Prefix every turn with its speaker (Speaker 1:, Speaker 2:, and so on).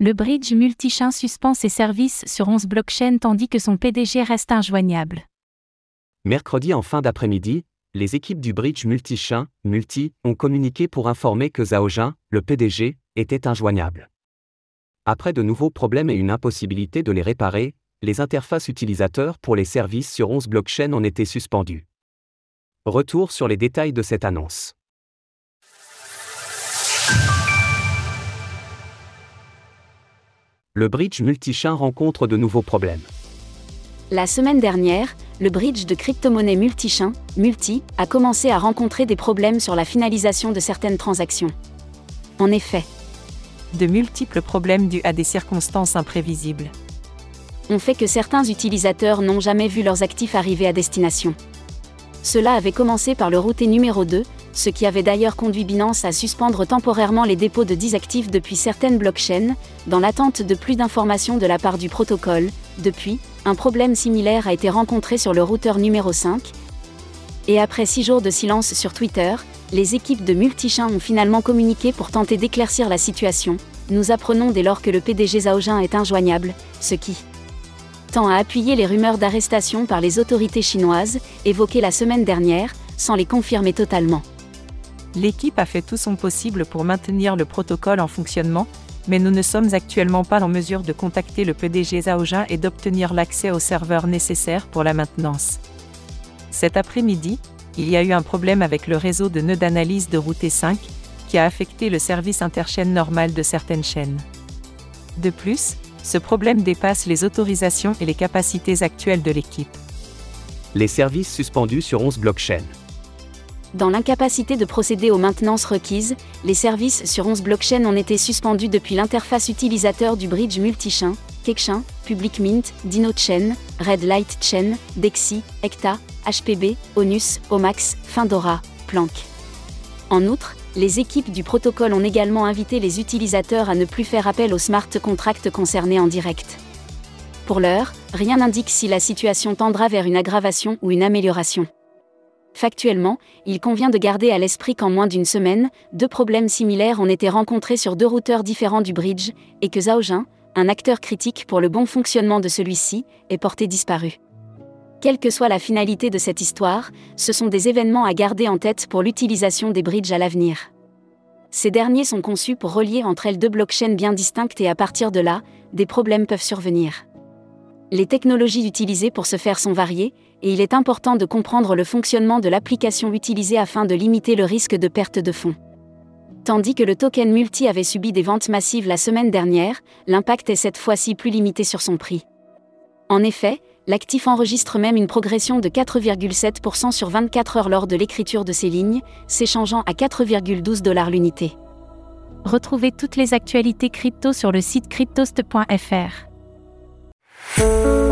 Speaker 1: Le bridge multichain suspend ses services sur 11 blockchains tandis que son PDG reste injoignable.
Speaker 2: Mercredi en fin d'après-midi, les équipes du bridge multichain, Multi, ont communiqué pour informer que Zhao Jin, le PDG, était injoignable. Après de nouveaux problèmes et une impossibilité de les réparer, les interfaces utilisateurs pour les services sur 11 blockchains ont été suspendues. Retour sur les détails de cette annonce. Le bridge multichain rencontre de nouveaux problèmes.
Speaker 3: La semaine dernière, le bridge de crypto-monnaie multichain, Multi, a commencé à rencontrer des problèmes sur la finalisation de certaines transactions. En effet,
Speaker 4: de multiples problèmes dus à des circonstances imprévisibles.
Speaker 3: ont fait que certains utilisateurs n'ont jamais vu leurs actifs arriver à destination. Cela avait commencé par le routé numéro 2, ce qui avait d'ailleurs conduit Binance à suspendre temporairement les dépôts de 10 actifs depuis certaines blockchains, dans l'attente de plus d'informations de la part du protocole. Depuis, un problème similaire a été rencontré sur le routeur numéro 5. Et après 6 jours de silence sur Twitter, les équipes de Multichain ont finalement communiqué pour tenter d'éclaircir la situation. Nous apprenons dès lors que le PDG Zhaojin est injoignable, ce qui tend à appuyer les rumeurs d'arrestation par les autorités chinoises, évoquées la semaine dernière, sans les confirmer totalement.
Speaker 4: L'équipe a fait tout son possible pour maintenir le protocole en fonctionnement, mais nous ne sommes actuellement pas en mesure de contacter le PDG Zhaojin et d'obtenir l'accès aux serveurs nécessaires pour la maintenance. Cet après-midi, il y a eu un problème avec le réseau de nœuds d'analyse de Route 5, qui a affecté le service interchaîne normal de certaines chaînes. De plus, ce problème dépasse les autorisations et les capacités actuelles de l'équipe.
Speaker 2: Les services suspendus sur 11 blockchains.
Speaker 3: Dans l'incapacité de procéder aux maintenances requises, les services sur 11 blockchains ont été suspendus depuis l'interface utilisateur du bridge multichain, Kekshain, Public Mint, DinoChain, Red Light Chain, Dexi, Ecta, HPB, Onus, Omax, Findora, Planck. En outre, les équipes du protocole ont également invité les utilisateurs à ne plus faire appel aux smart contracts concernés en direct. Pour l'heure, rien n'indique si la situation tendra vers une aggravation ou une amélioration. Factuellement, il convient de garder à l'esprit qu'en moins d'une semaine, deux problèmes similaires ont été rencontrés sur deux routeurs différents du bridge, et que Zhaojin, un acteur critique pour le bon fonctionnement de celui-ci, est porté disparu. Quelle que soit la finalité de cette histoire, ce sont des événements à garder en tête pour l'utilisation des bridges à l'avenir. Ces derniers sont conçus pour relier entre elles deux blockchains bien distinctes et à partir de là, des problèmes peuvent survenir. Les technologies utilisées pour ce faire sont variées, et il est important de comprendre le fonctionnement de l'application utilisée afin de limiter le risque de perte de fonds. Tandis que le token multi avait subi des ventes massives la semaine dernière, l'impact est cette fois-ci plus limité sur son prix. En effet, l'actif enregistre même une progression de 4,7% sur 24 heures lors de l'écriture de ces lignes, s'échangeant à 4,12 dollars l'unité.
Speaker 1: Retrouvez toutes les actualités crypto sur le site cryptost.fr. Música